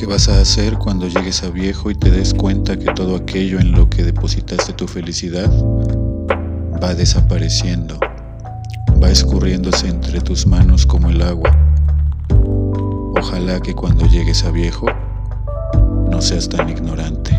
¿Qué vas a hacer cuando llegues a viejo y te des cuenta que todo aquello en lo que depositaste tu felicidad va desapareciendo, va escurriéndose entre tus manos como el agua? Ojalá que cuando llegues a viejo no seas tan ignorante.